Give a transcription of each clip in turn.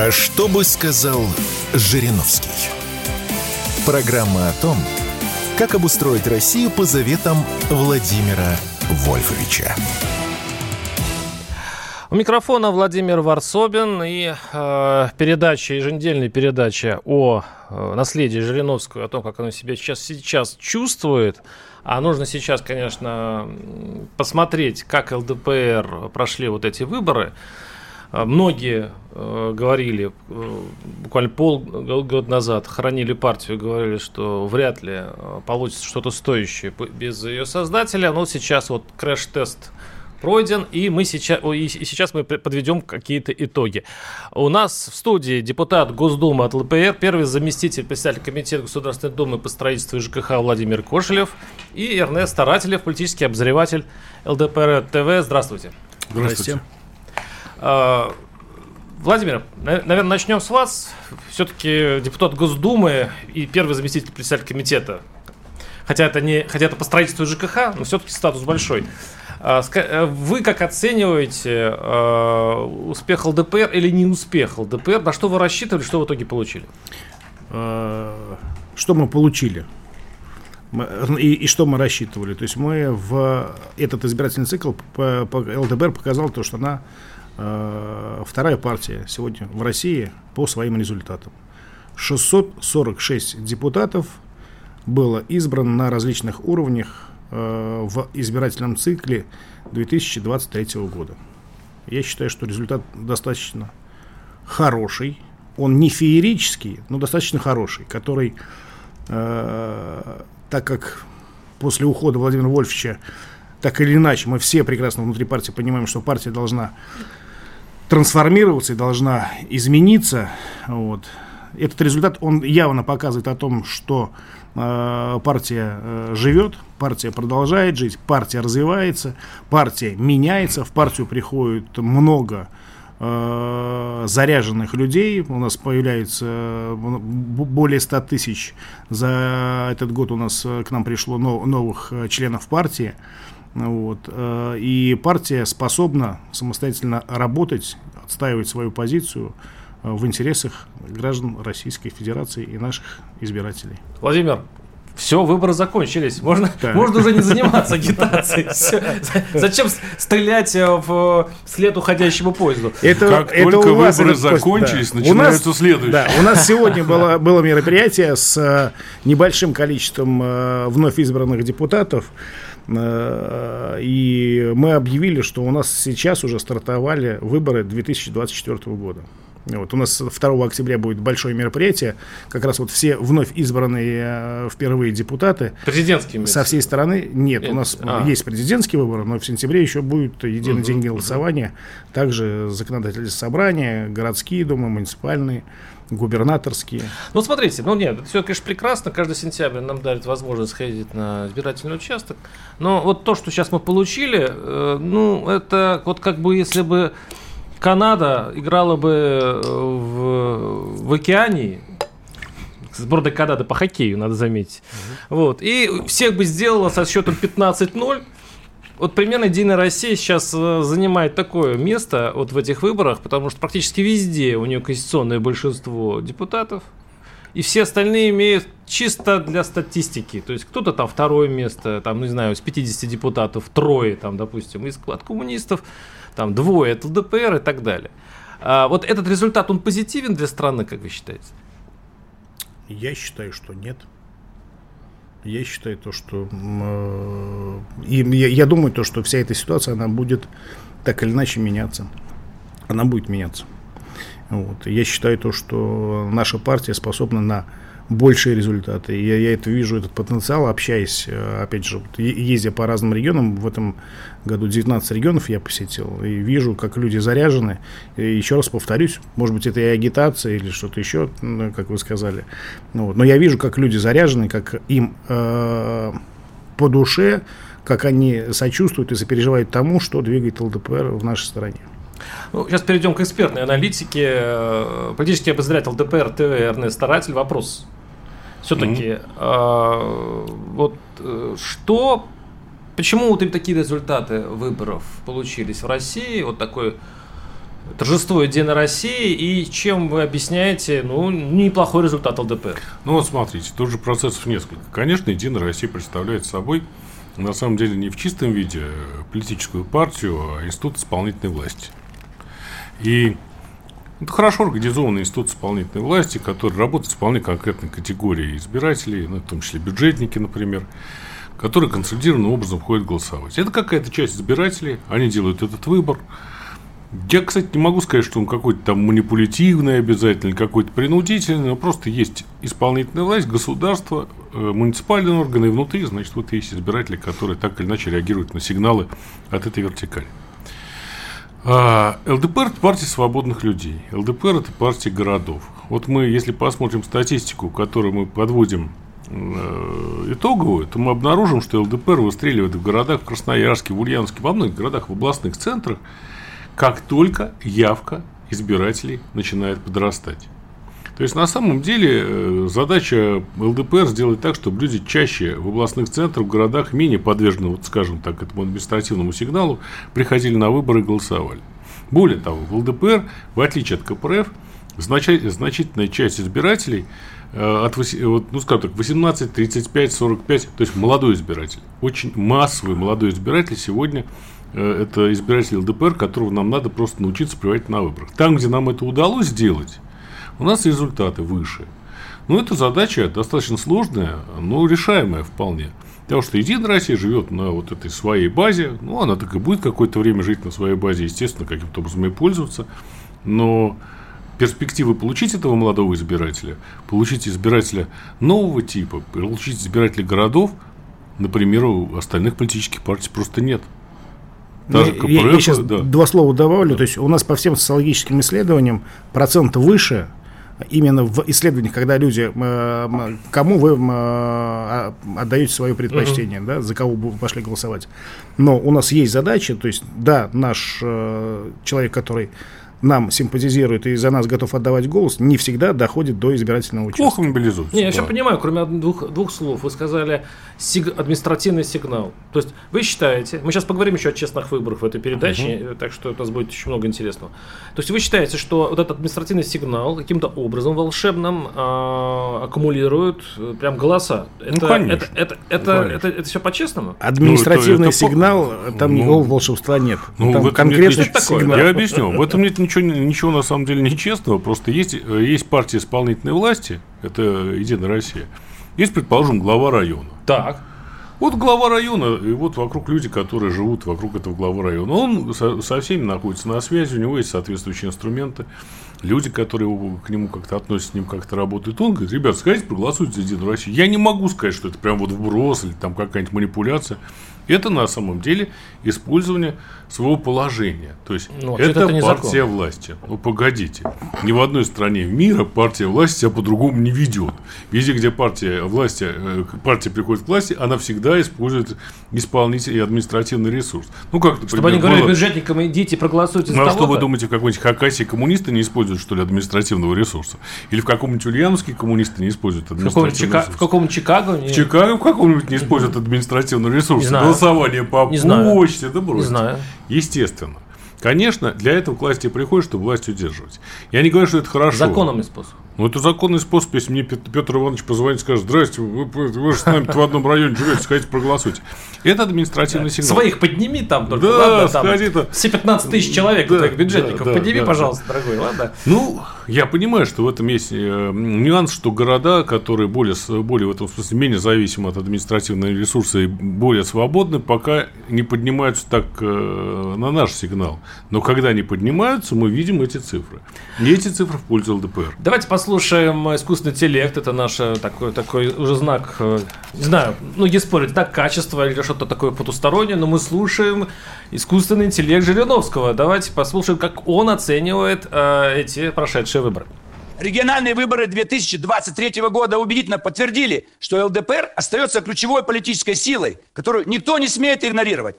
А что бы сказал Жириновский? Программа о том, как обустроить Россию по заветам Владимира Вольфовича. У микрофона Владимир Варсобин и э, передача, еженедельная передача о э, наследии Жириновского, о том, как оно себя сейчас, сейчас чувствует. А нужно сейчас, конечно, посмотреть, как ЛДПР прошли вот эти выборы. А, многие э, говорили, э, буквально полгода назад хоронили партию, говорили, что вряд ли э, получится что-то стоящее без ее создателя. Но сейчас вот крэш-тест пройден, и мы сейчас, и сейчас мы подведем какие-то итоги. У нас в студии депутат Госдумы от ЛДПР, первый заместитель председателя Комитета Государственной Думы по строительству ЖКХ Владимир Кошелев и Эрнест Старателев, политический обозреватель ЛДПР ТВ. Здравствуйте. Здравствуйте. А, Владимир, наверное, начнем с вас. Все-таки депутат Госдумы и первый заместитель председателя комитета. Хотя это, не, хотя это по строительству ЖКХ, но все-таки статус большой. А, э, вы как оцениваете э, успех ЛДПР или не успех ЛДПР? На что вы рассчитывали, что в итоге получили? А, что мы получили? И, и что мы рассчитывали? То есть мы в этот избирательный цикл по, по ЛДПР показал то, что она вторая партия сегодня в России по своим результатам. 646 депутатов было избрано на различных уровнях Э, в избирательном цикле 2023 года. Я считаю, что результат достаточно хороший. Он не феерический, но достаточно хороший, который, э, так как после ухода Владимира Вольфовича, так или иначе, мы все прекрасно внутри партии понимаем, что партия должна трансформироваться и должна измениться. Вот. Этот результат, он явно показывает о том, что Э, партия э, живет, партия продолжает жить, партия развивается, партия меняется, в партию приходит много э, заряженных людей. У нас появляется более 100 тысяч за этот год у нас к нам пришло новых членов партии. Вот. И партия способна самостоятельно работать, отстаивать свою позицию в интересах граждан Российской Федерации и наших избирателей. Владимир, все, выборы закончились. Можно, да. можно уже не заниматься агитацией. Все. Зачем стрелять э, в след уходящему поезду? Это, как это только выборы закончились, да. начинаются у нас, следующие. Да, у нас сегодня было, было мероприятие с э, небольшим количеством э, вновь избранных депутатов. И мы объявили, что у нас сейчас уже стартовали выборы 2024 года. Вот, у нас 2 октября будет большое мероприятие. Как раз вот все вновь избранные э, впервые депутаты. Президентские Со всей стороны. Нет, Нет. у нас а. есть президентские выборы, но в сентябре еще будет единый угу, день голосования. Угу. Также законодательные собрания, городские думы, муниципальные губернаторские. Ну, смотрите, ну нет, все, конечно, прекрасно. Каждый сентябрь нам дарит возможность сходить на избирательный участок. Но вот то, что сейчас мы получили, э, ну, это вот как бы если бы Канада играла бы э, в, в океане, сборная Канады по хоккею, надо заметить. Угу. Вот. И всех бы сделала со счетом 15-0. Вот примерно Единая Россия сейчас э, занимает такое место вот в этих выборах, потому что практически везде у нее конституционное большинство депутатов. И все остальные имеют чисто для статистики. То есть кто-то там второе место, там, не знаю, с 50 депутатов трое, там, допустим, из от коммунистов там двое от ЛДПР и так далее. А вот этот результат, он позитивен для страны, как вы считаете? Я считаю, что нет. Я считаю то, что э, и я, я думаю то, что вся эта ситуация она будет так или иначе меняться. Она будет меняться. Вот. Я считаю то, что наша партия способна на большие результаты. Я, я это вижу, этот потенциал, общаясь, э, опять же, ездя по разным регионам, в этом году 19 регионов я посетил, и вижу, как люди заряжены. И еще раз повторюсь, может быть, это и агитация или что-то еще, ну, как вы сказали. Ну, вот. Но я вижу, как люди заряжены, как им э, по душе, как они сочувствуют и сопереживают тому, что двигает ЛДПР в нашей стране. Ну, сейчас перейдем к экспертной аналитике. Э, политический обозреватель ЛДПР ТВ Эрнест Старатель. Вопрос все-таки mm-hmm. э, вот э, что, почему вот такие результаты выборов получились в России, вот такой торжествует День России, и чем вы объясняете, ну, неплохой результат ЛДПР? Ну, вот смотрите, тут же процессов несколько. Конечно, Единая Россия представляет собой, на самом деле, не в чистом виде политическую партию, а институт исполнительной власти. И это хорошо организованный институт исполнительной власти, который работает с вполне конкретной категорией избирателей, ну, в том числе бюджетники, например, которые консолидированным образом ходят голосовать. Это какая-то часть избирателей, они делают этот выбор. Я, кстати, не могу сказать, что он какой-то там манипулятивный обязательно, какой-то принудительный, но просто есть исполнительная власть, государство, э, муниципальные органы, и внутри, значит, вот есть избиратели, которые так или иначе реагируют на сигналы от этой вертикали. А, ЛДПР – это партия свободных людей. ЛДПР – это партия городов. Вот мы, если посмотрим статистику, которую мы подводим э, итоговую, то мы обнаружим, что ЛДПР выстреливает в городах в Красноярске, в Ульяновске, во многих городах, в областных центрах – как только явка избирателей начинает подрастать. То есть, на самом деле, э, задача ЛДПР сделать так, чтобы люди чаще в областных центрах, в городах, менее подвержены, вот скажем так, этому административному сигналу, приходили на выборы и голосовали. Более того, в ЛДПР, в отличие от КПРФ, значительная часть избирателей э, от, вот, ну, скажем так, 18, 35, 45, то есть молодой избиратель, очень массовый молодой избиратель сегодня Э, это избиратель ЛДПР, которого нам надо просто научиться приводить на выборах. Там, где нам это удалось сделать, у нас результаты выше. Но эта задача достаточно сложная, но решаемая вполне. Потому что Единая Россия живет на вот этой своей базе. Ну, она так и будет какое-то время жить на своей базе, естественно, каким-то образом и пользоваться. Но перспективы получить этого молодого избирателя, получить избирателя нового типа, получить избирателя городов, например, у остальных политических партий просто нет. Даже КПРФ, я, я сейчас да. два слова добавлю. То есть у нас по всем социологическим исследованиям процент выше именно в исследованиях, когда люди, кому вы э, отдаете свое предпочтение, uh-huh. да, за кого вы пошли голосовать. Но у нас есть задача, то есть, да, наш э, человек, который нам симпатизирует и за нас готов отдавать голос, не всегда доходит до избирательного участка. Плохо мобилизуется. Не, я да. все понимаю, кроме двух, двух слов. Вы сказали сиг, административный сигнал. То есть вы считаете, мы сейчас поговорим еще о честных выборах в этой передаче, угу. так что у нас будет очень много интересного. То есть вы считаете, что вот этот административный сигнал каким-то образом волшебным э, аккумулирует прям голоса? Это, ну, конечно. Это, это, это, ну, это, это, это все по-честному? Административный ну, это, это сигнал, по... там ну, никакого волшебства нет. Ну, там конкретный сигнал. Я объясню. В этом нет ничего, ничего на самом деле нечестного. Просто есть, э, есть партия исполнительной власти, это Единая Россия. Есть, предположим, глава района. Так. Вот глава района, и вот вокруг люди, которые живут вокруг этого главы района. Он со, со всеми находится на связи, у него есть соответствующие инструменты. Люди, которые к нему как-то относятся, с ним как-то работают. Он говорит, ребят, сходите, проголосуйте за Единую Россию. Я не могу сказать, что это прям вот вброс или там какая-нибудь манипуляция. Это на самом деле использование своего положения. То есть ну, это, это партия власти. Ну погодите, ни в одной стране мира партия власти себя по-другому не ведет. Везде, где партия власти, э, партия приходит к власти, она всегда использует исполнительный и административный ресурс. Ну как, например, Чтобы они говорили было... бюджетникам, идите проголосуйте ну, а что вы думаете, в какой-нибудь Хакасии коммунисты не используют, что ли, административного ресурса? Или в каком-нибудь Ульяновске коммунисты не используют административного ресурса? В каком-нибудь Чикаго? В Чикаго в каком-нибудь не используют административный ресурс. Не знаю голосование по не почте, да бросьте. Не знаю. Естественно. Конечно, для этого к власти приходит, чтобы власть удерживать. Я не говорю, что это хорошо. Законный способ. Ну, это законный способ, если мне Петр Иванович позвонит и скажет, здрасте, вы, вы же с нами в одном районе живете, сходите проголосуйте. Это административный сигнал. Своих подними там только, да, ладно? Там сходи-то. Все 15 тысяч человек да, твоих бюджетников, да, подними, да, пожалуйста, да. дорогой, ладно? Ну, я понимаю, что в этом есть э, нюанс, что города, которые более, более в этом смысле менее зависимы от административных ресурсов и более свободны, пока не поднимаются так э, на наш сигнал. Но когда они поднимаются, мы видим эти цифры. И эти цифры в пользу ЛДПР. Давайте посмотрим слушаем искусственный интеллект, это наш э, такой, такой уже знак, э, не знаю, многие спорят, так качество или что-то такое потустороннее, но мы слушаем искусственный интеллект Жириновского. Давайте послушаем, как он оценивает э, эти прошедшие выборы. Региональные выборы 2023 года убедительно подтвердили, что ЛДПР остается ключевой политической силой, которую никто не смеет игнорировать.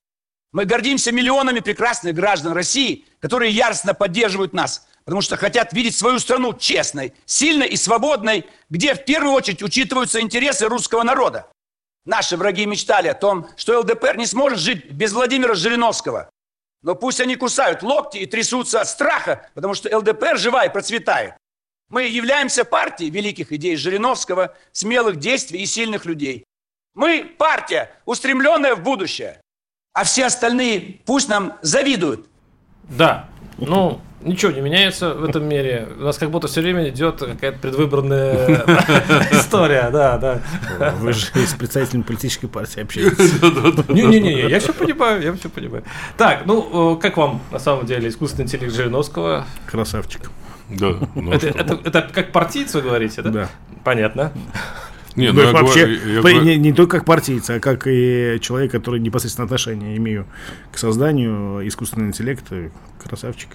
Мы гордимся миллионами прекрасных граждан России, которые яростно поддерживают нас, потому что хотят видеть свою страну честной, сильной и свободной, где в первую очередь учитываются интересы русского народа. Наши враги мечтали о том, что ЛДПР не сможет жить без Владимира Жириновского. Но пусть они кусают локти и трясутся от страха, потому что ЛДПР жива и процветает. Мы являемся партией великих идей Жириновского, смелых действий и сильных людей. Мы партия, устремленная в будущее. А все остальные пусть нам завидуют. Да, ну, ничего не меняется в этом мире. У нас как будто все время идет какая-то предвыборная история, да, да. Вы же с представителем политической партии общаетесь. Не-не-не, я все понимаю, я все понимаю. Так, ну, как вам на самом деле искусственный интеллект Жириновского? Красавчик. Да. ну Это, как партийц вы говорите, да? Да. Понятно. Не, Ну, ну, я вообще, говорю- я говорю- не, не только как партийца, а как и человек, который непосредственно отношение имею к созданию искусственного интеллекта. Красавчик.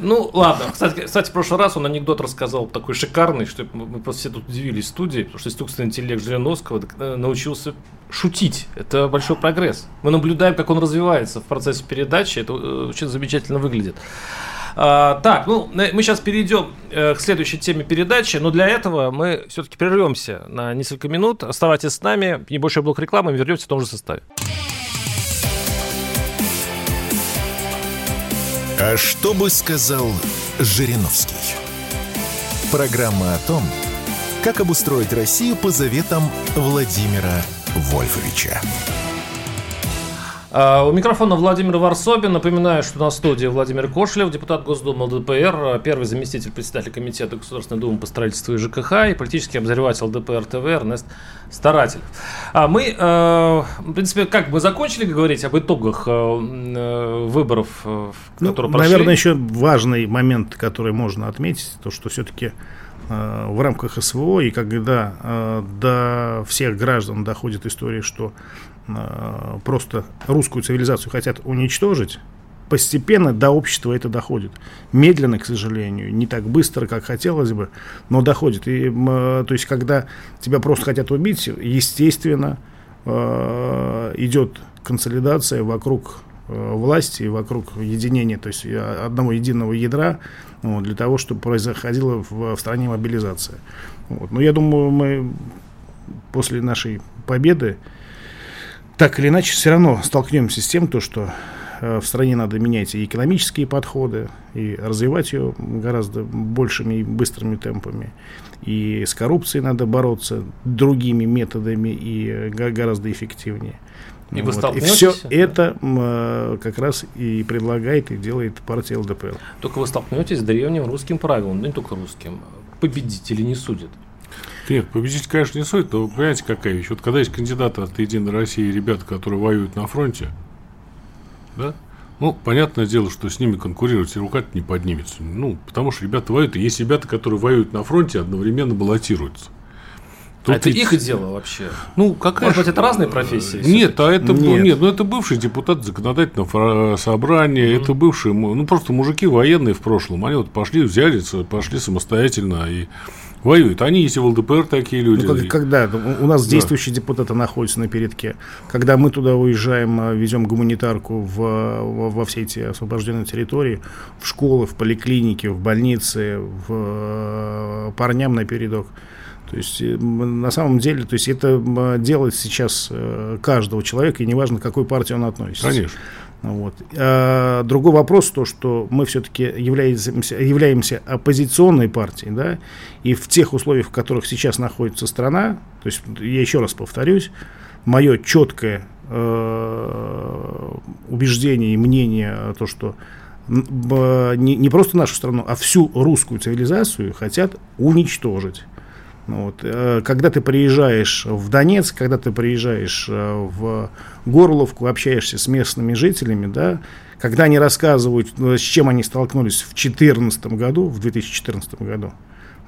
Ну, ладно. Кстати, кстати, в прошлый раз он анекдот рассказал такой шикарный, что мы просто все тут удивились в студии, потому что искусственный интеллект Жириновского э, научился шутить. Это большой прогресс. Мы наблюдаем, как он развивается в процессе передачи. Это э, очень замечательно выглядит. А, так, ну, мы сейчас перейдем э, к следующей теме передачи, но для этого мы все-таки прервемся на несколько минут. Оставайтесь с нами, небольшой блок рекламы, мы вернемся в том же составе. А что бы сказал Жириновский? Программа о том, как обустроить Россию по заветам Владимира Вольфовича. А, У микрофона Владимир Варсобин. Напоминаю, что на студии Владимир Кошелев, депутат Госдумы ЛДПР, а, первый заместитель председателя Комитета Государственной Думы по строительству и ЖКХ и политический обозреватель ЛДПР ТВ Эрнест Старатель. А мы, э, в принципе, как мы закончили говорить об итогах э, э, выборов, Ну, которые прошли? наверное, еще важный момент, который можно отметить, то, что все-таки в рамках СВО и когда э, до всех граждан доходит история, что э, просто русскую цивилизацию хотят уничтожить, постепенно до общества это доходит. Медленно, к сожалению, не так быстро, как хотелось бы, но доходит. И, э, то есть, когда тебя просто хотят убить, естественно, э, идет консолидация вокруг власти, и вокруг единения, то есть одного единого ядра, вот, для того, чтобы происходила в, в стране мобилизация. Вот. Но я думаю, мы после нашей победы так или иначе все равно столкнемся с тем, то, что э, в стране надо менять и экономические подходы, и развивать ее гораздо большими и быстрыми темпами. И с коррупцией надо бороться другими методами и э, го- гораздо эффективнее. И вы Вот. И столкнетесь? все это м, э, как раз и предлагает и делает партия ЛДПР. Только вы столкнетесь с древним русским правилом, ну не только русским. Победители не судят. Нет, победить, конечно, не стоит, но вы понимаете, какая вещь. Вот когда есть кандидаты от Единой России, ребята, которые воюют на фронте, да, ну, понятное дело, что с ними конкурировать и рука не поднимется. Ну, потому что ребята воюют, и есть ребята, которые воюют на фронте, одновременно баллотируются. а это ведь- их дело вообще. Ну, какая Может быть, это разные профессии? Нет, а это Нет. нет, ну это бывший депутат законодательного собрания, это бывшие, ну просто мужики военные в прошлом, они вот пошли, взяли, пошли самостоятельно и воюют. Они есть и в ЛДПР такие люди. Ну, как- когда у у нас Да. действующие депутаты находятся на передке, когда мы туда уезжаем, а, везем гуманитарку в, во, во все эти освобожденные территории, в школы, в поликлиники, в больницы, в э, парням на передок. То есть, э, на самом деле, то есть это делает сейчас э, каждого человека, и неважно, к какой партии он относится. Конечно. Вот. А, другой вопрос, то, что мы все-таки являемся, являемся оппозиционной партией, да, и в тех условиях, в которых сейчас находится страна, то есть, я еще раз повторюсь, мое четкое э, убеждение и мнение, то, что не, не просто нашу страну, а всю русскую цивилизацию хотят уничтожить. Вот. э, Когда ты приезжаешь в Донецк, когда ты приезжаешь э, в Горловку, общаешься с местными жителями, да, когда они рассказывают, э, с чем они столкнулись в 2014 году, в 2014 году,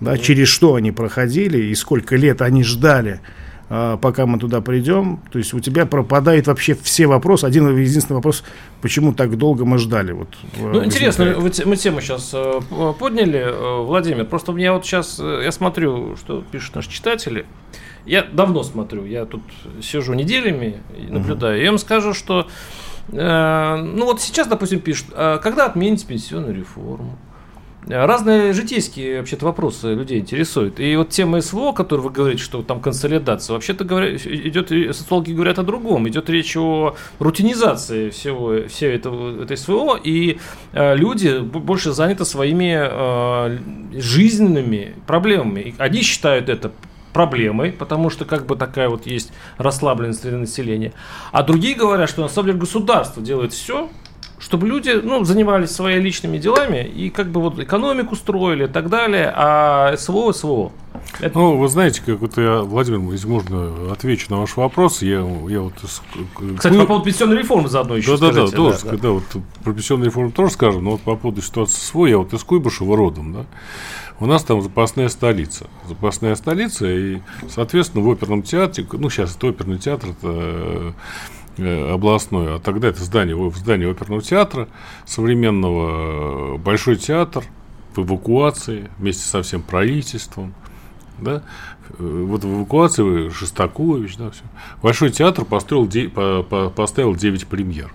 да, через что они проходили и сколько лет они ждали, пока мы туда придем, то есть у тебя пропадает вообще все вопросы. Один единственный вопрос, почему так долго мы ждали. Вот, э, Ну, интересно, вы мы тему сейчас подняли, э, Владимир. Просто мне вот сейчас, я смотрю, что пишут наши читатели. Я давно смотрю, я тут сижу неделями и наблюдаю. Я вам скажу, что, э, ну вот сейчас, допустим, пишут, а когда отмените пенсионную реформу? Разные житейские вообще-то вопросы людей интересуют. И вот тема СВО, которую вы говорите, что там консолидация, вообще-то говоря, идет, социологи говорят о другом. Идет речь о рутинизации всего, всей этого, этой СВО, и э, люди больше заняты своими э, жизненными проблемами. И они считают это проблемой, потому что как бы такая вот есть расслабленность населения. А другие говорят, что на самом деле государство делает все, чтобы люди ну, занимались своими личными делами и как бы вот экономику строили и так далее, а СВО СВО. Это... Ну, вы знаете, как вот я, Владимир, если можно, отвечу на ваш вопрос. Я, я вот... Кстати, по поводу пенсионной реформы заодно еще да, скажите. Да, да, тоже, да, да. вот про пенсионную реформу тоже скажем, но вот по поводу ситуации СВО, я вот из Куйбышева родом, да, у нас там запасная столица. Запасная столица, и, соответственно, в оперном театре, ну, сейчас это оперный театр, это областной, а тогда это здание, в здании оперного театра современного, большой театр в эвакуации вместе со всем правительством, да, вот в эвакуации Шостакович, да, все. Большой театр построил, поставил 9 премьер.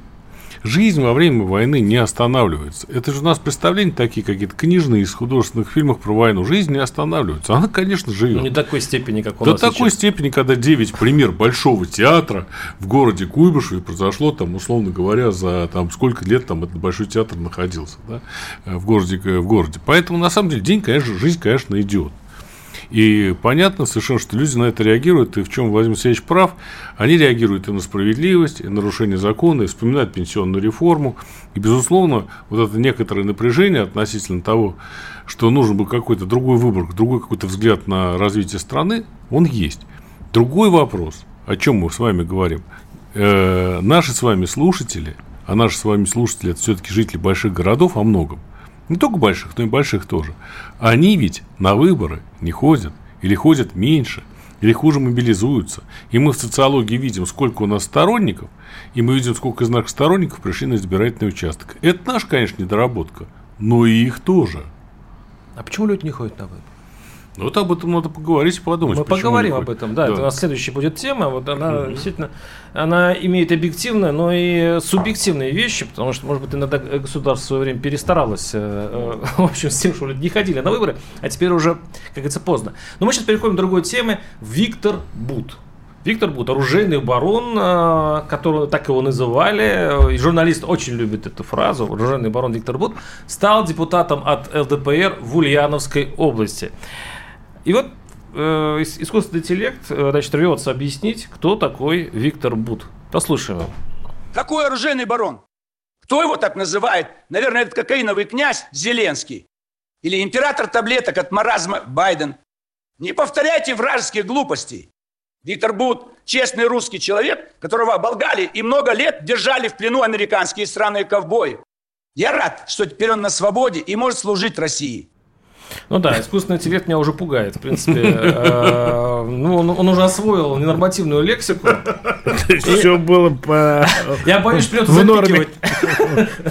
Жизнь во время войны не останавливается. Это же у нас представления такие какие-то книжные из художественных фильмов про войну. Жизнь не останавливается. Она, конечно, живет. Не такой степени, как у До нас такой сейчас. степени, когда 9 пример большого театра в городе Куйбышеве произошло, там, условно говоря, за там, сколько лет там этот большой театр находился да, в, городе, в городе. Поэтому, на самом деле, день, конечно, жизнь, конечно, идет. И понятно совершенно, что люди на это реагируют, и в чем Владимир Алексеевич прав, они реагируют и на справедливость, и на нарушение закона, и вспоминают пенсионную реформу. И, безусловно, вот это некоторое напряжение относительно того, что нужен был какой-то другой выбор, другой какой-то взгляд на развитие страны, он есть. Другой вопрос, о чем мы с вами говорим. Э, наши с вами слушатели, а наши с вами слушатели это все-таки жители больших городов о многом – не только больших, но и больших тоже, они ведь на выборы не ходят, или ходят меньше, или хуже мобилизуются. И мы в социологии видим, сколько у нас сторонников, и мы видим, сколько из наших сторонников пришли на избирательный участок. Это наша, конечно, недоработка, но и их тоже. А почему люди не ходят на выборы? Ну, вот об этом надо поговорить и подумать. Мы поговорим об этом, да, да. Это у нас следующая будет тема. Вот она угу. действительно, она имеет объективные, но и субъективные вещи, потому что, может быть, иногда государство в свое время перестаралось, э, э, в общем, с тем, что люди не ходили на выборы, а теперь уже, как говорится, поздно. Но мы сейчас переходим к другой теме. Виктор Бут. Виктор Бут, оружейный барон, э, которого так его называли, и журналист очень любит эту фразу, оружейный барон Виктор Бут, стал депутатом от ЛДПР в Ульяновской области. И вот э, искусственный интеллект э, значит, рвется объяснить, кто такой Виктор Бут. Послушаем его. Какой оружейный барон? Кто его так называет? Наверное, этот кокаиновый князь Зеленский. Или император таблеток от маразма Байден. Не повторяйте вражеские глупости. Виктор Бут – честный русский человек, которого оболгали и много лет держали в плену американские странные ковбои. Я рад, что теперь он на свободе и может служить России. Ну да, искусственный интеллект меня уже пугает, в принципе. Э, ну, он уже освоил ненормативную лексику. Все было по... Я боюсь, придется запикивать.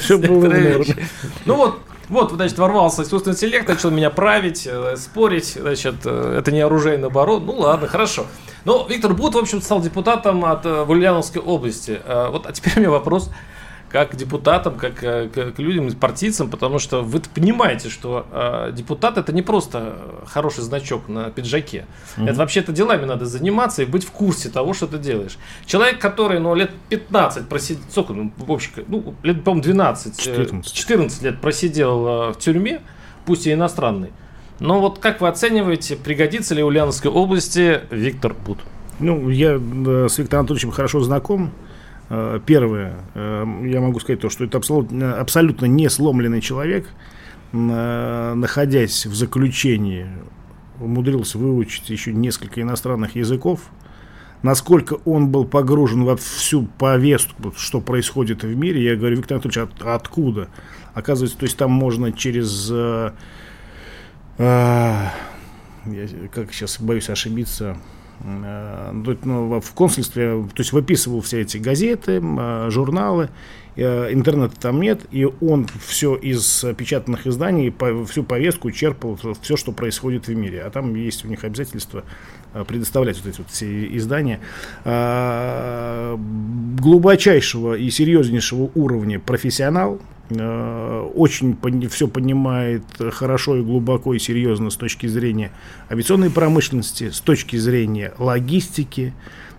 Все было в норме. Ну вот, вот, значит, ворвался искусственный интеллект, начал меня править, э, спорить, значит, э, это не оружейный оборот. Ну ладно, хорошо. Ну, Виктор Бут, в общем, стал депутатом от Ульяновской области. Вот, а теперь у меня вопрос как депутатам, как э, к, людям, партийцам, потому что вы понимаете, что э, депутат это не просто хороший значок на пиджаке. Mm-hmm. Это вообще-то делами надо заниматься и быть в курсе того, что ты делаешь. Человек, который ну, лет 15 просидел, сколько, ну, в общем, ну, лет, по-моему, 12, 14. 14 лет просидел э, в тюрьме, пусть и иностранный. Но вот как вы оцениваете, пригодится ли Ульяновской области Виктор Бут? Ну, я э, с Виктором Анатольевичем хорошо знаком. Э, первое, э, я могу сказать то, что это абсолютно, абсолютно не сломленный человек, э, находясь в заключении, умудрился выучить еще несколько иностранных языков. Насколько он был погружен во всю повестку, что происходит в мире, я говорю, Виктор Анатольевич, от, откуда? Оказывается, то есть там можно через... Э, э, я, как сейчас боюсь ошибиться, ну, в консульстве, то есть выписывал все эти газеты, э, журналы, э, интернета там нет, и он все из печатных изданий, всю повестку черпал, все, что происходит в мире. А там есть у них обязательства предоставлять вот эти вот все издания глубочайшего и серьезнейшего уровня профессионал, э, очень все понимает хорошо и глубоко и серьезно с точки зрения авиационной промышленности, с точки зрения логистики,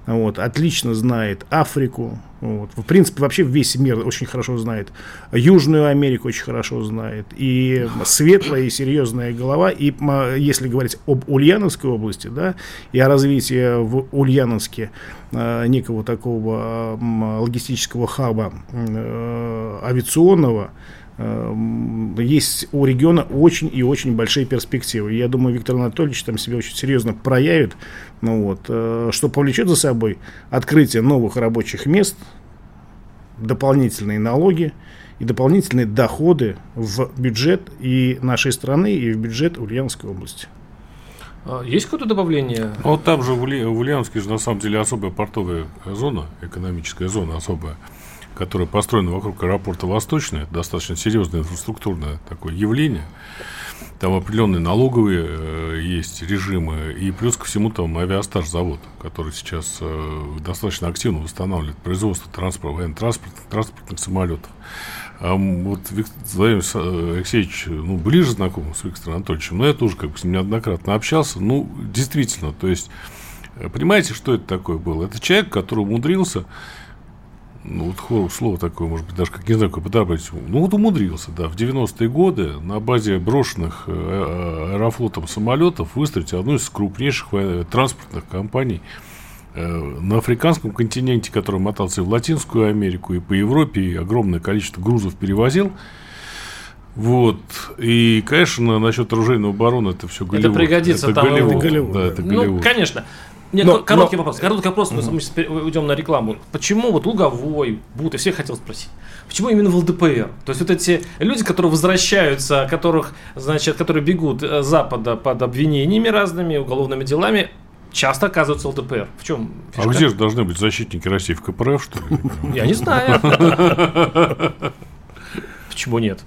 вот, отлично знает Африку, вот, в принципе, вообще весь мир очень хорошо знает, Южную Америку очень хорошо знает, и светлая и серьезная голова, и если говорить об Ульяновской области, да, и о развитии в Ульяновске э, некого такого э, логистического хаба э, авиационного, есть у региона очень и очень большие перспективы. Я думаю, Виктор Анатольевич там себя очень серьезно проявит, ну вот, э, что повлечет за собой открытие новых рабочих мест, дополнительные налоги и дополнительные доходы в бюджет и нашей страны, и в бюджет Ульяновской области. А есть какое-то добавление? Вот там же в Ульяновске же на самом деле особая портовая зона, экономическая зона особая которая построена вокруг аэропорта Восточный, достаточно серьезное инфраструктурное такое явление. Там определенные налоговые э, есть режимы, и плюс ко всему там авиастаж завод, который сейчас э, достаточно активно восстанавливает производство транспорта, военно-транспортных транспортных самолетов. А вот Владимир э, Алексеевич ну, ближе знаком с Виктором Анатольевичем, но я тоже как бы с ним неоднократно общался. Ну, действительно, то есть, э, понимаете, что это такое было? Это человек, который умудрился ну, вот слово такое, может быть, даже как не знаю, как подобрать. Ну, вот умудрился, да, в 90-е годы на базе брошенных э, э, аэрофлотом самолетов выстроить одну из крупнейших транспортных компаний э, на африканском континенте, который мотался и в Латинскую Америку, и по Европе, и огромное количество грузов перевозил. Вот. И, конечно, насчет оружейного обороны это все Голливуд. Это пригодится это там. Голливуд. Это Голливуд. Да, это Голливуд. Ну, конечно. Нет, но, короткий но... вопрос. Короткий вопрос, угу. мы сейчас уйдем на рекламу. Почему вот Луговой, Бут, я всех хотел спросить. Почему именно в ЛДПР? То есть вот эти люди, которые возвращаются, которых, значит, которые бегут с э, Запада под обвинениями разными, уголовными делами, часто оказываются ЛДПР. В чем фишка? А где же должны быть защитники России в КПРФ, что ли? Я не знаю. Почему нет?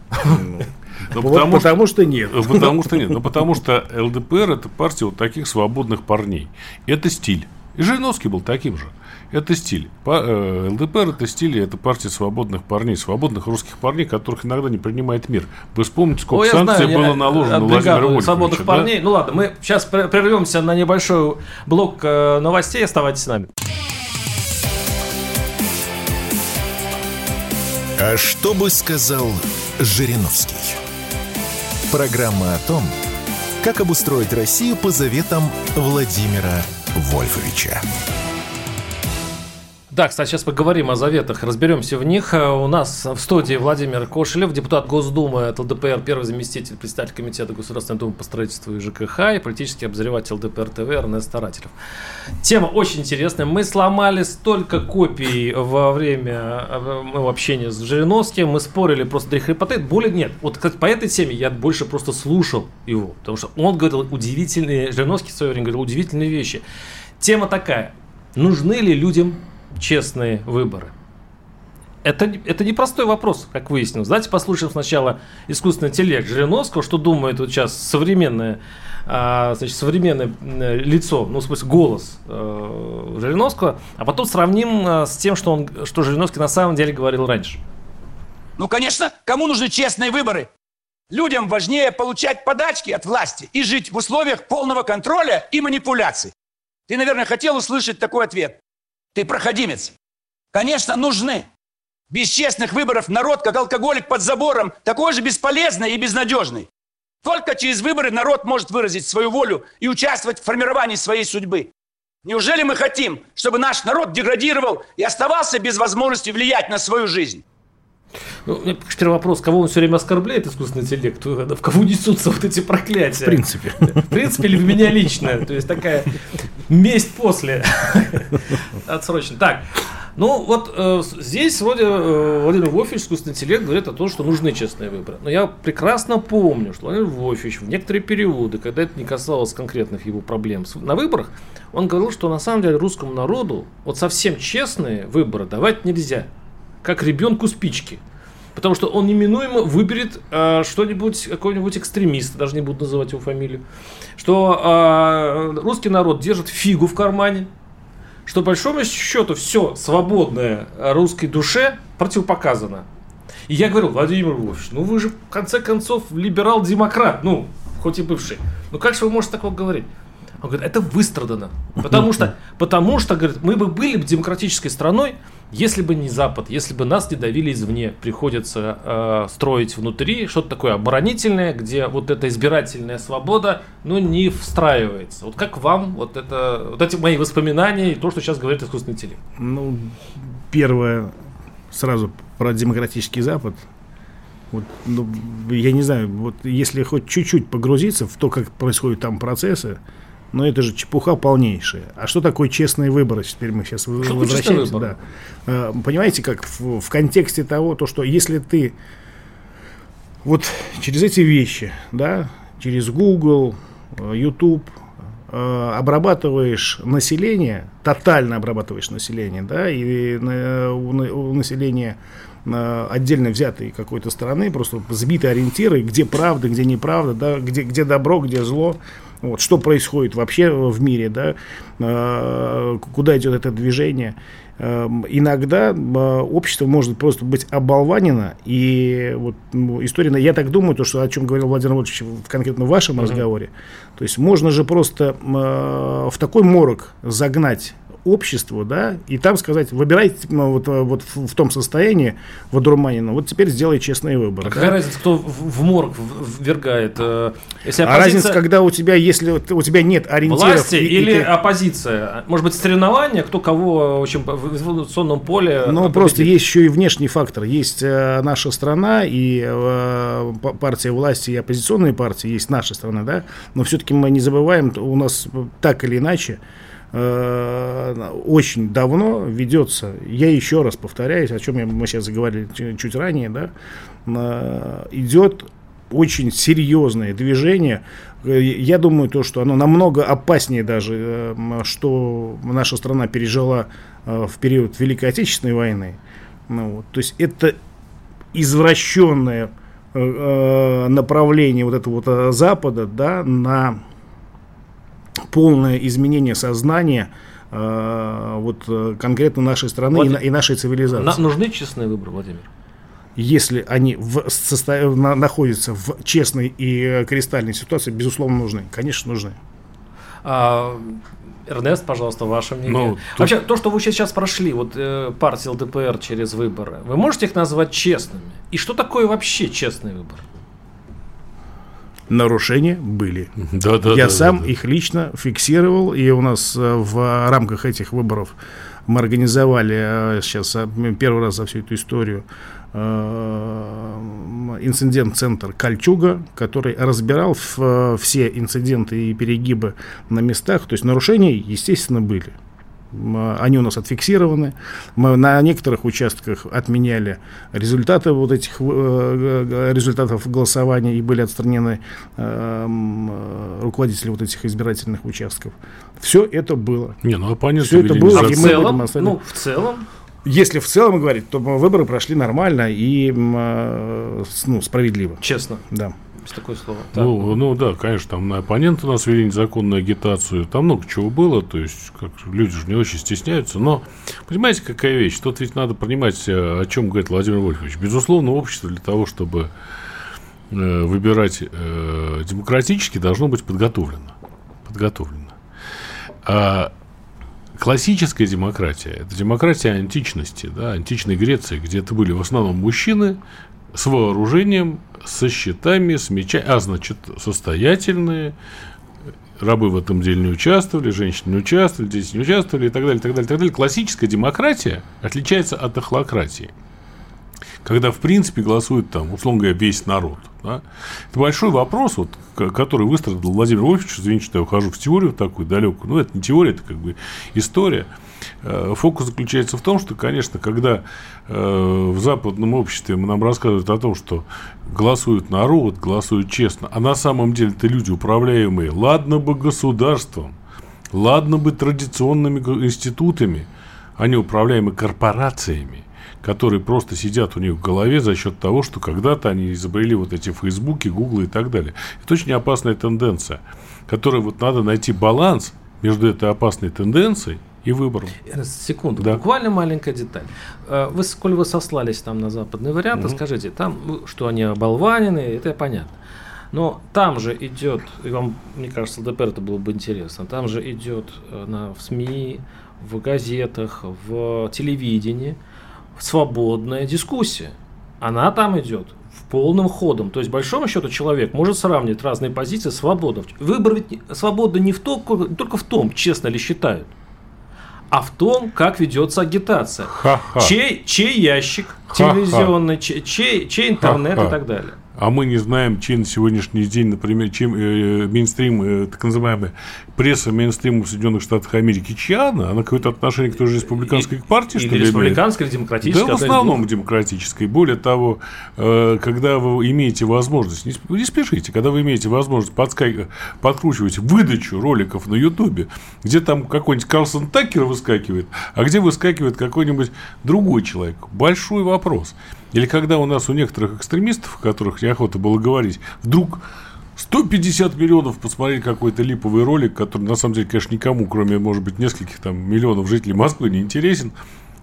Ну, ну, вот потому, потому что, что нет. Потому что нет. Ну, потому что ЛДПР это партия вот таких свободных парней. Это стиль. И Жириновский был таким же. Это стиль. Э, ЛДПР это стиль, это партия свободных парней, свободных русских парней, которых иногда не принимает мир. Вы вспомните, сколько Ой, санкций знаю, было наложено на Владимира свободных да? парней. Ну ладно, мы сейчас прервемся на небольшой блок э, новостей. Оставайтесь с нами. А что бы сказал Жириновский? Программа о том, как обустроить Россию по заветам Владимира Вольфовича. Да, кстати, сейчас поговорим о заветах, разберемся в них. Э, у нас в студии Владимир Кошелев, депутат Госдумы от ЛДПР, первый заместитель председателя Комитета Государственной Думы по строительству и ЖКХ и политический обозреватель ЛДПР ТВ Эрнест Старателев. Тема очень интересная. Мы сломали столько копий во время э, моего общения с Жириновским, мы спорили просто до хрипоты. Более нет. Вот, кстати, по этой теме я больше просто слушал его, потому что он говорил удивительные, Жириновский в свое время говорил удивительные вещи. Тема такая. Нужны ли людям честные выборы? Это, это непростой вопрос, как выяснилось. Давайте послушаем сначала искусственный интеллект Жириновского, что думает вот сейчас современное, а, значит, современное лицо, ну, в смысле, голос э, Жириновского, а потом сравним а, с тем, что, он, что Жириновский на самом деле говорил раньше. Ну, конечно, кому нужны честные выборы? Людям важнее получать подачки от власти и жить в условиях полного контроля и манипуляций. Ты, наверное, хотел услышать такой ответ. Ты проходимец. Конечно, нужны. Без честных выборов народ, как алкоголик под забором, такой же бесполезный и безнадежный. Только через выборы народ может выразить свою волю и участвовать в формировании своей судьбы. Неужели мы хотим, чтобы наш народ деградировал и оставался без возможности влиять на свою жизнь? Ну, первый вопрос, кого он все время оскорбляет, искусственный интеллект, в кого несутся вот эти проклятия? В принципе. В принципе, или в меня лично. То есть такая месть после. Отсрочно. Так, ну вот э, здесь вроде э, Владимир Вольфович, искусственный интеллект, говорит о том, что нужны честные выборы. Но я прекрасно помню, что Владимир Вольфович в некоторые периоды, когда это не касалось конкретных его проблем на выборах, он говорил, что на самом деле русскому народу вот совсем честные выборы давать нельзя как ребенку спички. Потому что он неминуемо выберет э, что-нибудь, какой-нибудь экстремист, даже не буду называть его фамилию, что э, русский народ держит фигу в кармане, что, по большому счету, все свободное русской душе противопоказано. И я говорил, Владимир Львович, ну вы же в конце концов либерал-демократ, ну, хоть и бывший. Ну как же вы можете такого говорить? Он говорит, это выстрадано. Потому что, потому что, говорит, мы бы были бы демократической страной, если бы не Запад, если бы нас не давили извне, приходится э, строить внутри что-то такое оборонительное, где вот эта избирательная свобода, ну, не встраивается. Вот как вам вот это, вот эти мои воспоминания и то, что сейчас говорит искусственный интеллект? Ну, первое, сразу про демократический Запад. Вот, ну, я не знаю, вот если хоть чуть-чуть погрузиться в то, как происходят там процессы, но это же чепуха полнейшая. А что такое честные выборы? Теперь мы сейчас Что возвращаемся. Да. Э, Понимаете, как в, в контексте того, то, что если ты вот через эти вещи, да, через Google, э, YouTube, э, обрабатываешь население, тотально обрабатываешь население, да, и у, на- у населения отдельно взятой какой-то стороны, просто сбиты ориентиры, где правда, где неправда, да, где, где добро, где зло, вот, что происходит вообще в мире, да, э, куда идет это движение. Эм, Иногда э, общество может просто быть оболванено, и вот ну, история, я так думаю, то, что о чем говорил Владимир Владимирович в конкретно в вашем разговоре, то есть можно же просто э, в такой морок загнать общество, да, и там сказать, выбирайте ну, вот, э, вот в, в том состоянии, в одурманенном, вот теперь сделай честные выборы. А да. какая разница, кто в, в морг ввергает? э, Если А разница, когда у тебя, если вот у тебя нет ориентиров... Власти и- и или ты- оппозиция? Может быть, соревнования, кто кого в общем, в эволюционном поле Ну, победит? просто есть еще и внешний фактор. Есть э, наша страна и э, партия власти, и оппозиционные партии, есть наша страна, да. Но все-таки мы не забываем, у нас так или иначе э, очень давно ведется, я еще раз повторяюсь, о чем мы сейчас заговорили чуть, ранее, да, э, идет очень серьезное движение. Э, Я думаю, то, что оно намного опаснее даже, э, м, что наша страна пережила э, в период Великой Отечественной войны. Ну, вот, то есть это извращенное э, э, направление вот этого вот э, Запада, да, на полное изменение сознания э, вот э, конкретно нашей страны и, Владимир, на- и нашей цивилизации. На- нужны честные выборы, Владимир? Если они в состо- на- находятся в честной и э, кристальной ситуации, безусловно, нужны. Конечно, нужны. А, Эрнест, пожалуйста, ваше мнение. Ну, тут- Вообще, то, что вы сейчас прошли, вот э, партия ЛДПР через выборы, вы можете их назвать честными? И что такое вообще честный выбор? Нарушения были. Да, да, Я да, сам да, да. их лично фиксировал, и у нас э, в рамках этих выборов мы организовали э, сейчас э, первый раз за всю эту историю инцидент-центр Кольчуга, который разбирал все инциденты и перегибы на местах. То есть нарушения, естественно, были. Они у нас отфиксированы. Мы на некоторых участках отменяли результаты вот этих э, э, результатов голосования и были отстранены э, руководители вот этих избирательных участков. Все это было. Не, ну оппоненты Всё это вели было, А и в целом, ну, в целом, Если в целом говорить, то выборы прошли нормально и ну, справедливо. честно, Да. Есть такое слово. Так. Ну, ну да, конечно, там на оппоненты у нас вели незаконную агитацию, там много чего было, то есть как, люди же не очень стесняются, но понимаете, какая вещь? Тут ведь надо понимать, э, о чем говорит Владимир Вольфович. Безусловно, общество для того, чтобы э, выбирать э, демократически, должно быть подготовлено. Подготовлено. А классическая демократия – это демократия античности, да, античной Греции, где это были в основном мужчины с вооружением, со щитами, с мечами, а значит, состоятельные, рабы в этом деле не участвовали, женщины не участвовали, дети не участвовали и так далее, так далее, так далее. Классическая демократия отличается от охлократии когда, в принципе, голосует там, условно говоря, весь народ. да. Это большой вопрос, вот, который выстрадал Владимир Вольфович, извините, что я ухожу в теорию такую далекую, ну, это не теория, это как бы история. Э, Фокус заключается в том, что, конечно, когда э, в западном обществе нам рассказывают о том, что голосует народ, голосует честно, а на самом деле это люди управляемые, ладно бы государством, ладно бы традиционными институтами, они управляемы корпорациями, которые просто сидят у них в голове за счет того, что когда-то они изобрели вот эти Фейсбуки, Гуглы и так далее. Это очень опасная тенденция, которой вот надо найти баланс между этой опасной тенденцией и выборам. Секунду, да. буквально маленькая деталь. Э, вы, сколь вы сослались там на западный вариант, угу. скажите, там, ну, что они оболванены, это понятно. Но там же идет, и вам, мне кажется, ЛДПР это было бы интересно, там же идет э, на, в СМИ, в газетах, в телевидении свободная дискуссия. Она там идет в полным ходом. То есть, большому счету, человек может сравнивать разные позиции свободно. Выбор ведь свобода не в том, только в том, честно ли считают, а в том, как ведется агитация. Ха-ха. Чей, чей ящик Ха-ха. телевизионный, чей, чей, чей интернет Ха-ха. и так далее а мы не знаем, чей на сегодняшний день, например, чем э, мейнстрим, э, так называемая пресса мейнстрима в Соединенных Штатах Америки, чья она? Она какое-то отношение к той же республиканской партии, что ли? Республиканской или демократической? Да, в основном демократической. Более того, э, когда вы имеете возможность, не, не спешите, когда вы имеете возможность подска... подкручивать выдачу роликов на Ютубе, где там какой-нибудь Карлсон Такер выскакивает, а где выскакивает какой-нибудь другой человек, большой вопрос. Или когда у нас у некоторых экстремистов, о которых неохота было говорить, вдруг 150 миллионов посмотреть какой-то липовый ролик, который на самом деле, конечно, никому, кроме, может быть, нескольких там миллионов жителей Москвы, не интересен.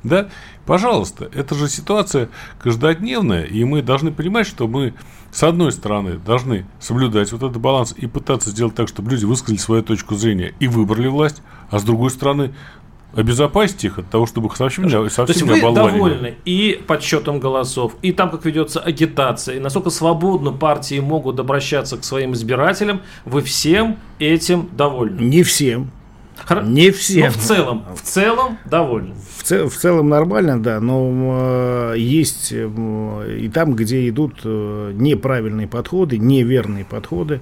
Да, пожалуйста, это же ситуация каждодневная, и мы должны понимать, что мы, с одной стороны, должны соблюдать вот этот баланс и пытаться сделать так, чтобы люди высказали свою точку зрения и выбрали власть, а с другой стороны, обезопасить их от того, чтобы их совсем, совсем То есть вы довольны и подсчетом голосов, и там, как ведется агитация, и насколько свободно партии могут обращаться к своим избирателям, вы всем этим довольны? Не всем. Хор... Не всем. Но в целом, в целом довольны. В, цел, в целом нормально, да, но э, есть э, и там, где идут э, неправильные подходы, неверные подходы,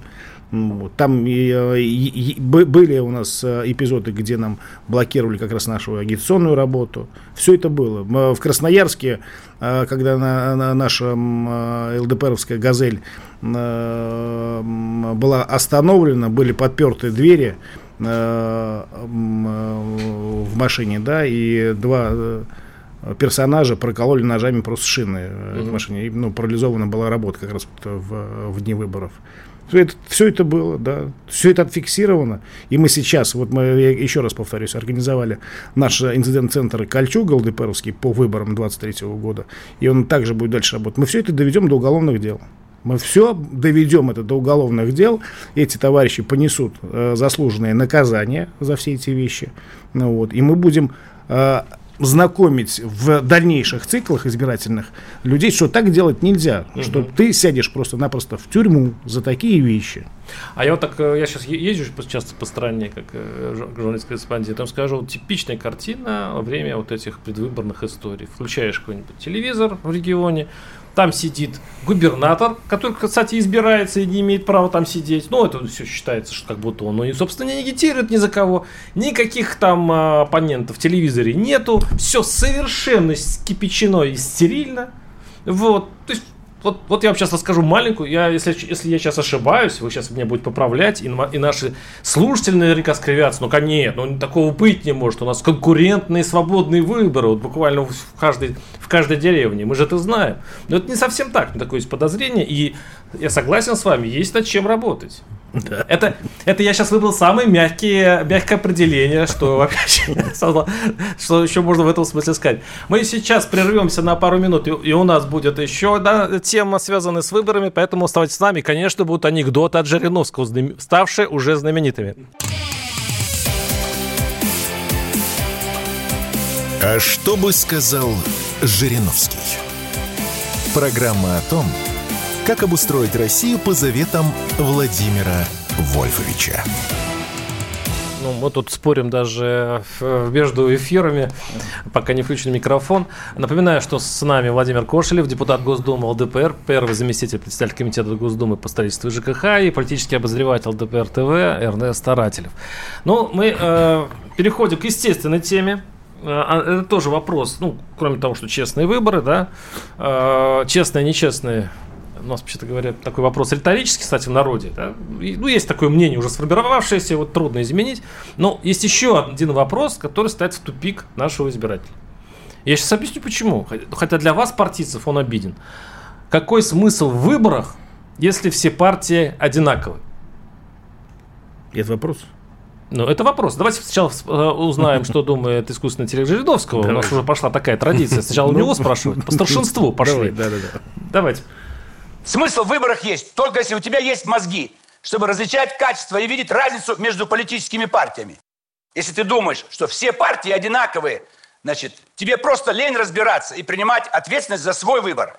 там и, были у нас э, эпизоды, где нам блокировали как раз нашу агитационную работу. Все это было. В Красноярске, э, когда на, на наша э, ЛДПРовская «Газель» была остановлена, были подперты двери в машине, да, и два персонажа прокололи ножами просто шины mm-hmm. машине. И, ну, парализована была работа как раз в, в дни выборов. Это, все это было, да. Все это отфиксировано. И мы сейчас, вот мы, я еще раз повторюсь, организовали наш инцидент-центр Кольчуга ЛДПРовский по выборам 23 года. И он также будет дальше работать. Мы все это доведем до уголовных дел. Мы все доведем это до уголовных дел. Эти товарищи понесут э, заслуженные наказания за все эти вещи. Ну, вот. И мы будем э, знакомить в дальнейших циклах избирательных людей, что так делать нельзя, угу. что ты сядешь просто-напросто в тюрьму за такие вещи. А я вот так, э, я сейчас езжу часто по стране, как э, журналист корреспондент, там скажу, вот типичная картина во время вот этих предвыборных историй. Включаешь какой-нибудь телевизор в регионе, там сидит губернатор, который, кстати, избирается и не имеет права там сидеть. Ну, это все считается, что как будто он, ну, и, собственно, не агитирует ни за кого. Никаких там а, оппонентов в телевизоре нету. Все совершенно кипячено и стерильно. Вот. То есть вот, вот я вам сейчас расскажу маленькую, я, если, если я сейчас ошибаюсь, вы сейчас меня будете поправлять, и, и наши слушатели наверняка скривятся, ну, конечно, ну, такого быть не может, у нас конкурентные свободные выборы, вот буквально в каждой, в каждой деревне, мы же это знаем. Но это не совсем так, такое есть подозрение, и я согласен с вами, есть над чем работать. Да. Это, это я сейчас выбрал самое мягкие, мягкое определение, что вообще, что еще можно в этом смысле сказать. Мы сейчас прервемся на пару минут, и у нас будет еще одна тема, связанная с выборами, поэтому оставайтесь с нами. Конечно, будут анекдоты от Жириновского, ставшие уже знаменитыми. А что бы сказал Жириновский? Программа о том, как обустроить Россию по заветам Владимира Вольфовича. Ну, мы тут спорим даже между эфирами, пока не включен микрофон. Напоминаю, что с нами Владимир Кошелев, депутат Госдумы ЛДПР, первый заместитель председателя комитета Госдумы по строительству ЖКХ и политический обозреватель ЛДПР ТВ Эрнест Старателев. Ну, мы э, переходим к естественной теме. Э, а, это тоже вопрос, ну, кроме того, что честные выборы, да, э, честные, нечестные у нас, вообще-то говоря, такой вопрос риторический, кстати, в народе. Да? И, ну, есть такое мнение уже сформировавшееся, вот трудно изменить. Но есть еще один вопрос, который ставит в тупик нашего избирателя. Я сейчас объясню почему. Хотя для вас, партийцев, он обиден. Какой смысл в выборах, если все партии одинаковые? Это вопрос? Ну, это вопрос. Давайте сначала э, узнаем, что думает искусственный интеллект Жириновского. У нас уже пошла такая традиция. Сначала у него ну, спрашивают, по старшинству пошли. Да, да, да. Давайте. Смысл в выборах есть, только если у тебя есть мозги, чтобы различать качество и видеть разницу между политическими партиями. Если ты думаешь, что все партии одинаковые, значит, тебе просто лень разбираться и принимать ответственность за свой выбор.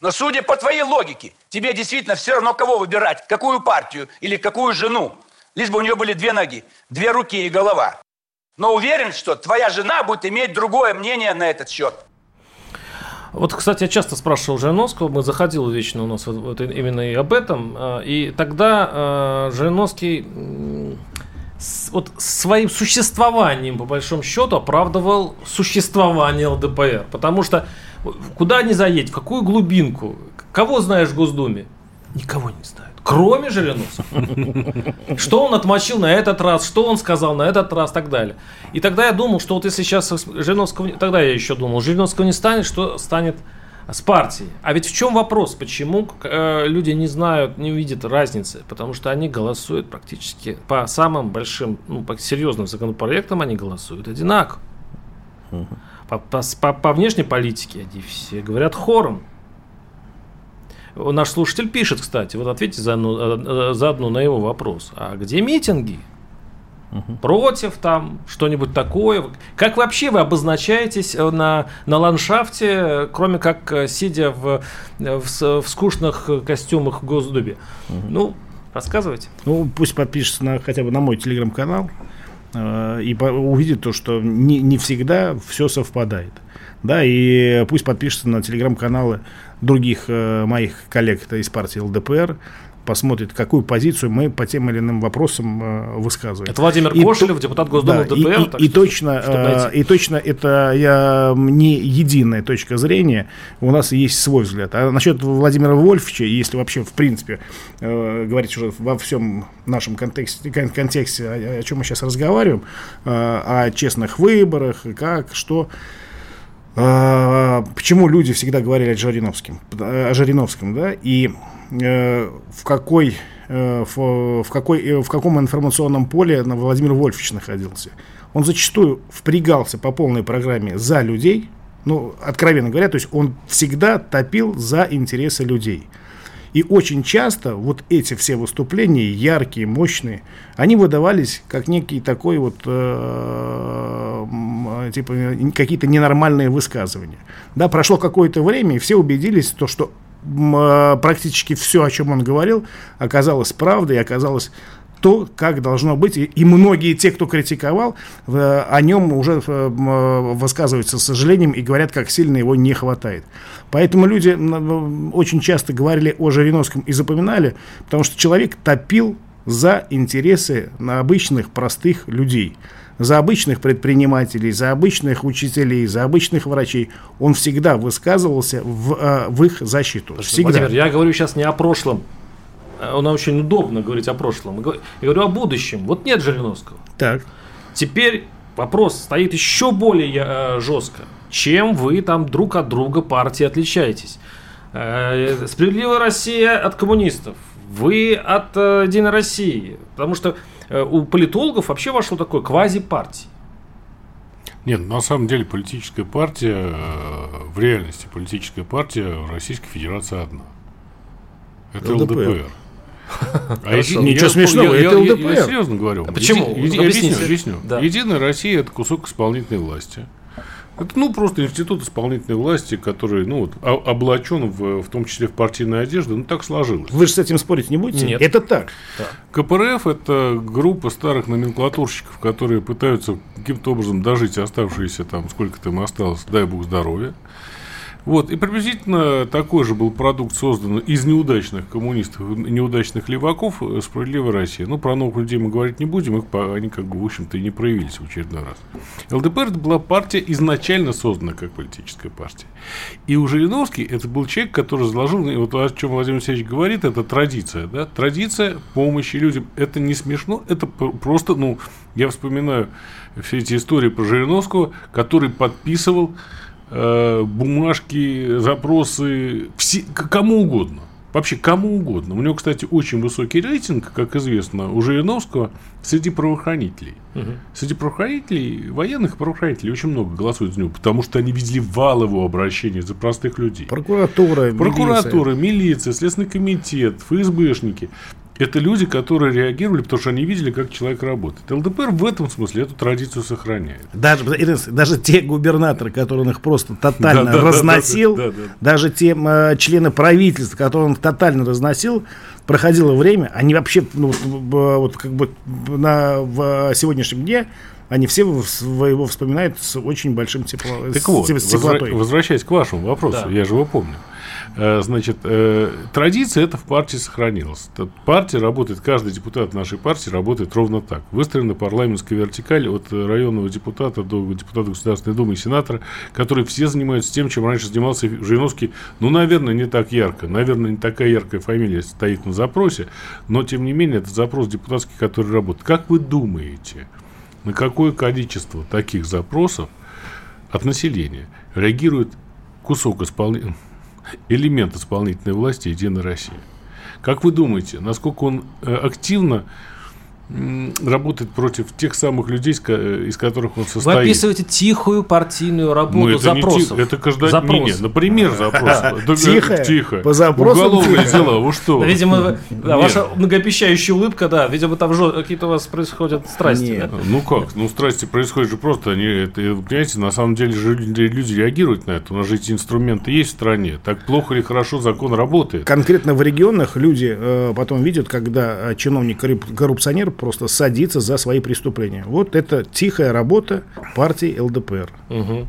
Но судя по твоей логике, тебе действительно все равно кого выбирать, какую партию или какую жену лишь бы у нее были две ноги, две руки и голова. Но уверен, что твоя жена будет иметь другое мнение на этот счет. Вот, кстати, я часто спрашивал Жириновского, мы заходил вечно у нас вот, именно и об этом, а, и тогда э, Жириновский вот своим существованием, по большому счету, оправдывал существование ЛДПР. Потому что куда ни заедь, в какую глубинку, кого знаешь в Госдуме? Никого не знаю. Кроме Жириновского. Что он отмочил на этот раз, что он сказал на этот раз, так далее. И тогда я думал, что вот если сейчас Жириновского, тогда я еще думал, Жириновского не станет, что станет с партией. А ведь в чем вопрос? Почему э, люди не знают, не видят разницы? Потому что они голосуют практически по самым большим, ну, по серьезным законопроектам они голосуют одинаково. По, по, по внешней политике они все говорят хором. Наш слушатель пишет, кстати, вот ответьте за, одну, за одну на его вопрос. А где митинги? Угу. Против там что-нибудь такое? Как вообще вы обозначаетесь э, на, на ландшафте, кроме как э, сидя в, в, в скучных костюмах в Госдуме? Угу. Ну, рассказывайте. Ну, пусть подпишется на, хотя бы на мой телеграм-канал э, и по, увидит то, что не, не всегда все совпадает. Да, и пусть подпишется на телеграм-каналы других э, моих коллег из партии ЛДПР, посмотрит, какую позицию мы по тем или иным вопросам э, высказываем. Это Владимир и Кошелев, то, депутат Госдумы да, ЛДПР. И, и, и, точно, э, и точно это я, не единая точка зрения, у нас есть свой взгляд. А насчет Владимира Вольфовича, если вообще в принципе э, говорить уже во всем нашем контексте, контексте о, о чем мы сейчас разговариваем, э, о честных выборах, как, что... А, почему люди всегда говорили о Жириновском, о Жириновском, да, и э, в какой э, в, какой, э, в каком информационном поле Владимир Вольфович находился. Он зачастую впрягался по полной программе за людей, ну, откровенно говоря, то есть он всегда топил за интересы людей. И очень часто вот эти все выступления, яркие, мощные, они выдавались как некий такой вот, э, типа, какие-то ненормальные высказывания. Да, прошло какое-то время, и все убедились, то, что э, практически все, о чем он говорил, оказалось правдой, оказалось то, как должно быть. И, и многие те, кто критиковал, э, о нем уже э, высказываются с сожалением и говорят, как сильно его не хватает. Поэтому люди очень часто говорили о Жириновском и запоминали, потому что человек топил за интересы на обычных простых людей за обычных предпринимателей, за обычных учителей, за обычных врачей. Он всегда высказывался в, э, в их защиту. Всегда. Владимир, я говорю сейчас не о прошлом он очень удобно говорить о прошлом. Я говорю о будущем. Вот нет Жириновского. Так. Теперь вопрос стоит еще более э, жестко. Чем вы там друг от друга партии отличаетесь? Э, Справедливая Россия от коммунистов. Вы от э, Единой России. Потому что э, у политологов вообще вошло такое квази-партии. Нет, на самом деле политическая партия, э, в реальности политическая партия Российской Федерации одна. Это ЛДПР. ЛДПР. А Ничего смешного, это ЛДПР. Я серьезно говорю. А почему? Объясню, объясню. Единая Россия – это кусок исполнительной власти. Это, ну, просто институт исполнительной власти, который, ну, вот, облачен в, в том числе в партийную одежду, ну, так сложилось. Вы же с этим спорить не будете? Нет. Это так. Да. КПРФ – это группа старых номенклатурщиков, которые пытаются каким-то образом дожить оставшиеся там, сколько там осталось, дай бог здоровья. Вот, и приблизительно такой же был продукт создан из неудачных коммунистов, неудачных леваков э, «Справедливая Россия». Ну, про новых людей мы говорить не будем, их, они, как бы, в общем-то, и не проявились в очередной раз. ЛДПР это была партия, изначально создана как политическая партия. И у Жириновский это был человек, который заложил, вот о чем Владимир Алексеевич говорит, это традиция, да, традиция помощи людям. Это не смешно, это просто, ну, я вспоминаю все эти истории про Жириновского, который подписывал Э, бумажки, запросы, все, кому угодно. вообще кому угодно. У него, кстати, очень высокий рейтинг, как известно, у Жириновского среди правоохранителей. Угу. Среди правоохранителей, военных правоохранителей очень много голосуют за него, потому что они видели вал его обращения за простых людей. Прокуратура, Прокуратура, милиция, милиция Следственный комитет, ФСБшники это люди, которые реагировали, потому что они видели, как человек работает. ЛДПР в этом смысле эту традицию сохраняет. Даже, даже те губернаторы, которые он их просто тотально да, разносил, да, да, да, да, да. даже те э, члены правительства, которые он тотально разносил, проходило время, они вообще, ну, вот как бы на, в сегодняшнем дне они все его вспоминают с очень большим тепло, так вот, с теплотой. Возвращаясь к вашему вопросу, да. я же его помню. Э, значит, э, традиция это в партии сохранилась. Партия работает, каждый депутат нашей партии работает ровно так. Выстроена парламентская вертикаль от районного депутата до депутата Государственной Думы и сенатора, которые все занимаются тем, чем раньше занимался Жириновский. Ну, наверное, не так ярко. Наверное, не такая яркая фамилия стоит на запросе, но, тем не менее, это запрос депутатский, который работает. Как вы думаете, на какое количество таких запросов от населения реагирует кусок исполнения элемент исполнительной власти «Единая Россия». Как вы думаете, насколько он э, активно работает против тех самых людей, из которых он состоит. Вы описываете тихую партийную работу ну, это запросов. Не, это каждый Запрос. Не, например, запрос. Тихо. Тихо. По запросам. Уголовные дела. Вы что? Видимо, ваша многообещающая улыбка, да. Видимо, там какие-то у вас происходят страсти. Ну как? Ну страсти происходят же просто. Они, это, понимаете, на самом деле же люди реагируют на это. У нас же эти инструменты есть в стране. Так плохо или хорошо закон работает. Конкретно в регионах люди э, потом видят, когда чиновник коррупционер просто садиться за свои преступления. Вот это тихая работа партии ЛДПР. Угу.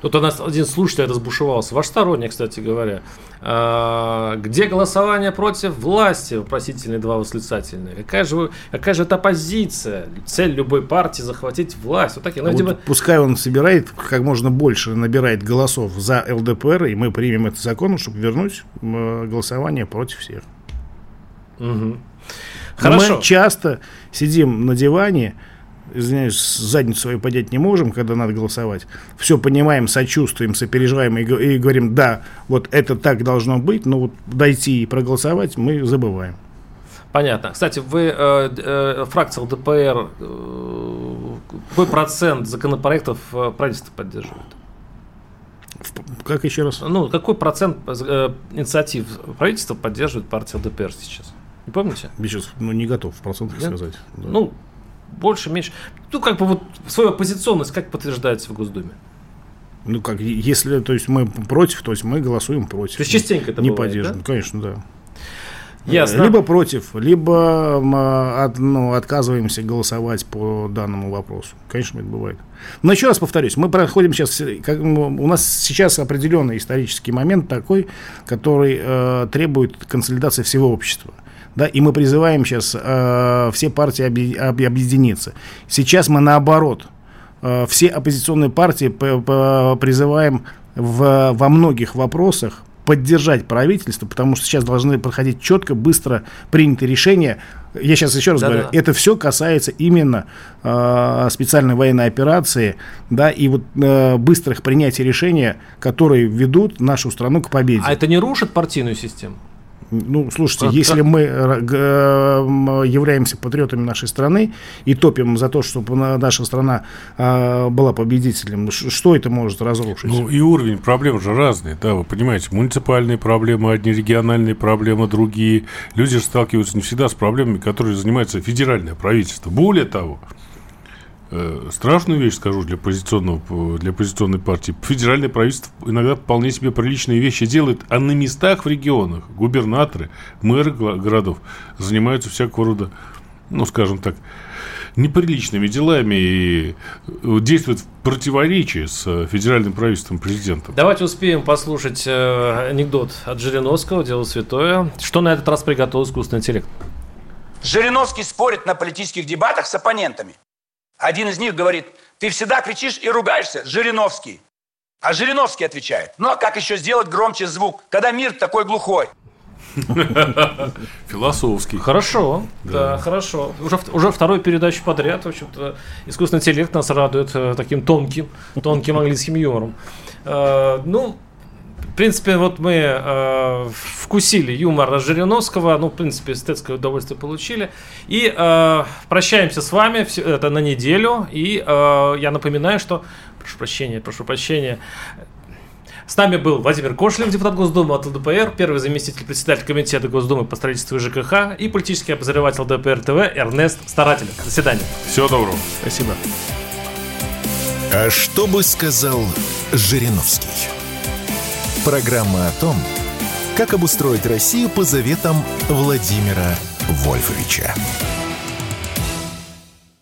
Тут у нас один слушатель разбушевался, ваш сторонник, кстати говоря. А, где голосование против власти? Вопросительные два восклицательные. Какая же, какая же это оппозиция? Цель любой партии захватить власть. Вот такие, ну, видимо... вот пускай он собирает как можно больше, набирает голосов за ЛДПР, и мы примем этот закон, чтобы вернуть голосование против всех. Угу. Хорошо. мы часто сидим на диване, извиняюсь, задницу свою поднять не можем, когда надо голосовать. Все понимаем, сочувствуем, сопереживаем и, и говорим, да, вот это так должно быть, но вот дойти и проголосовать мы забываем. Понятно. Кстати, вы э, э, фракция ЛДПР, э, какой процент законопроектов э, правительство поддерживает? Как еще раз? Ну, какой процент э, инициатив правительства поддерживает партия ЛДПР сейчас? Не помните? Я сейчас ну, не готов в процентах Нет? сказать. Да. Ну, больше, меньше. Ну, как бы вот свою оппозиционность как подтверждается в Госдуме? Ну, как, если, то есть мы против, то есть мы голосуем против. То есть частенько это Не бывает, поддерживаем, да? конечно, да. Ясно. Либо против, либо мы от, ну, отказываемся голосовать по данному вопросу. Конечно, это бывает. Но еще раз повторюсь, мы проходим сейчас, как, у нас сейчас определенный исторический момент такой, который э, требует консолидации всего общества да, и мы призываем сейчас э, все партии объединиться. Сейчас мы наоборот, э, все оппозиционные партии призываем в, во многих вопросах поддержать правительство, потому что сейчас должны проходить четко, быстро принятые решения. Я сейчас еще раз да, говорю, да. это все касается именно э, специальной военной операции, да, и вот э, быстрых принятий решения, которые ведут нашу страну к победе. А это не рушит партийную систему? Ну, слушайте, как, если как? мы э, являемся патриотами нашей страны и топим за то, чтобы наша страна э, была победителем, что это может разрушить? Ну, и уровень проблем же разный, да, вы понимаете, муниципальные проблемы, одни региональные проблемы, другие. Люди же сталкиваются не всегда с проблемами, которые занимается федеральное правительство. Более того, Э, страшную вещь скажу для, позиционного, для позиционной партии. Федеральное правительство иногда вполне себе приличные вещи делает, а на местах в регионах губернаторы, мэры городов занимаются всякого рода, ну, скажем так, неприличными делами и э, действуют в противоречии с федеральным правительством президента. Давайте успеем послушать э, анекдот от Жириновского, дело святое. Что на этот раз приготовил искусственный интеллект? Жириновский спорит на политических дебатах с оппонентами. Один из них говорит, ты всегда кричишь и ругаешься, Жириновский. А Жириновский отвечает, ну а как еще сделать громче звук, когда мир такой глухой? Философский. Хорошо, да, да хорошо. Уже, уже второй передачу подряд, в общем-то, искусственный интеллект нас радует э, таким тонким, тонким английским юмором. Э, ну, принципе, вот мы э, вкусили юмор Жириновского, ну, в принципе, эстетское удовольствие получили. И э, прощаемся с вами, все, это на неделю. И э, я напоминаю, что... Прошу прощения, прошу прощения. С нами был Владимир Кошлев, депутат Госдумы от ЛДПР, первый заместитель председателя комитета Госдумы по строительству и ЖКХ и политический обозреватель ЛДПР ТВ Эрнест Старатель. До свидания. Всего доброго. Спасибо. А что бы сказал Жириновский? Программа о том, как обустроить Россию по заветам Владимира Вольфовича.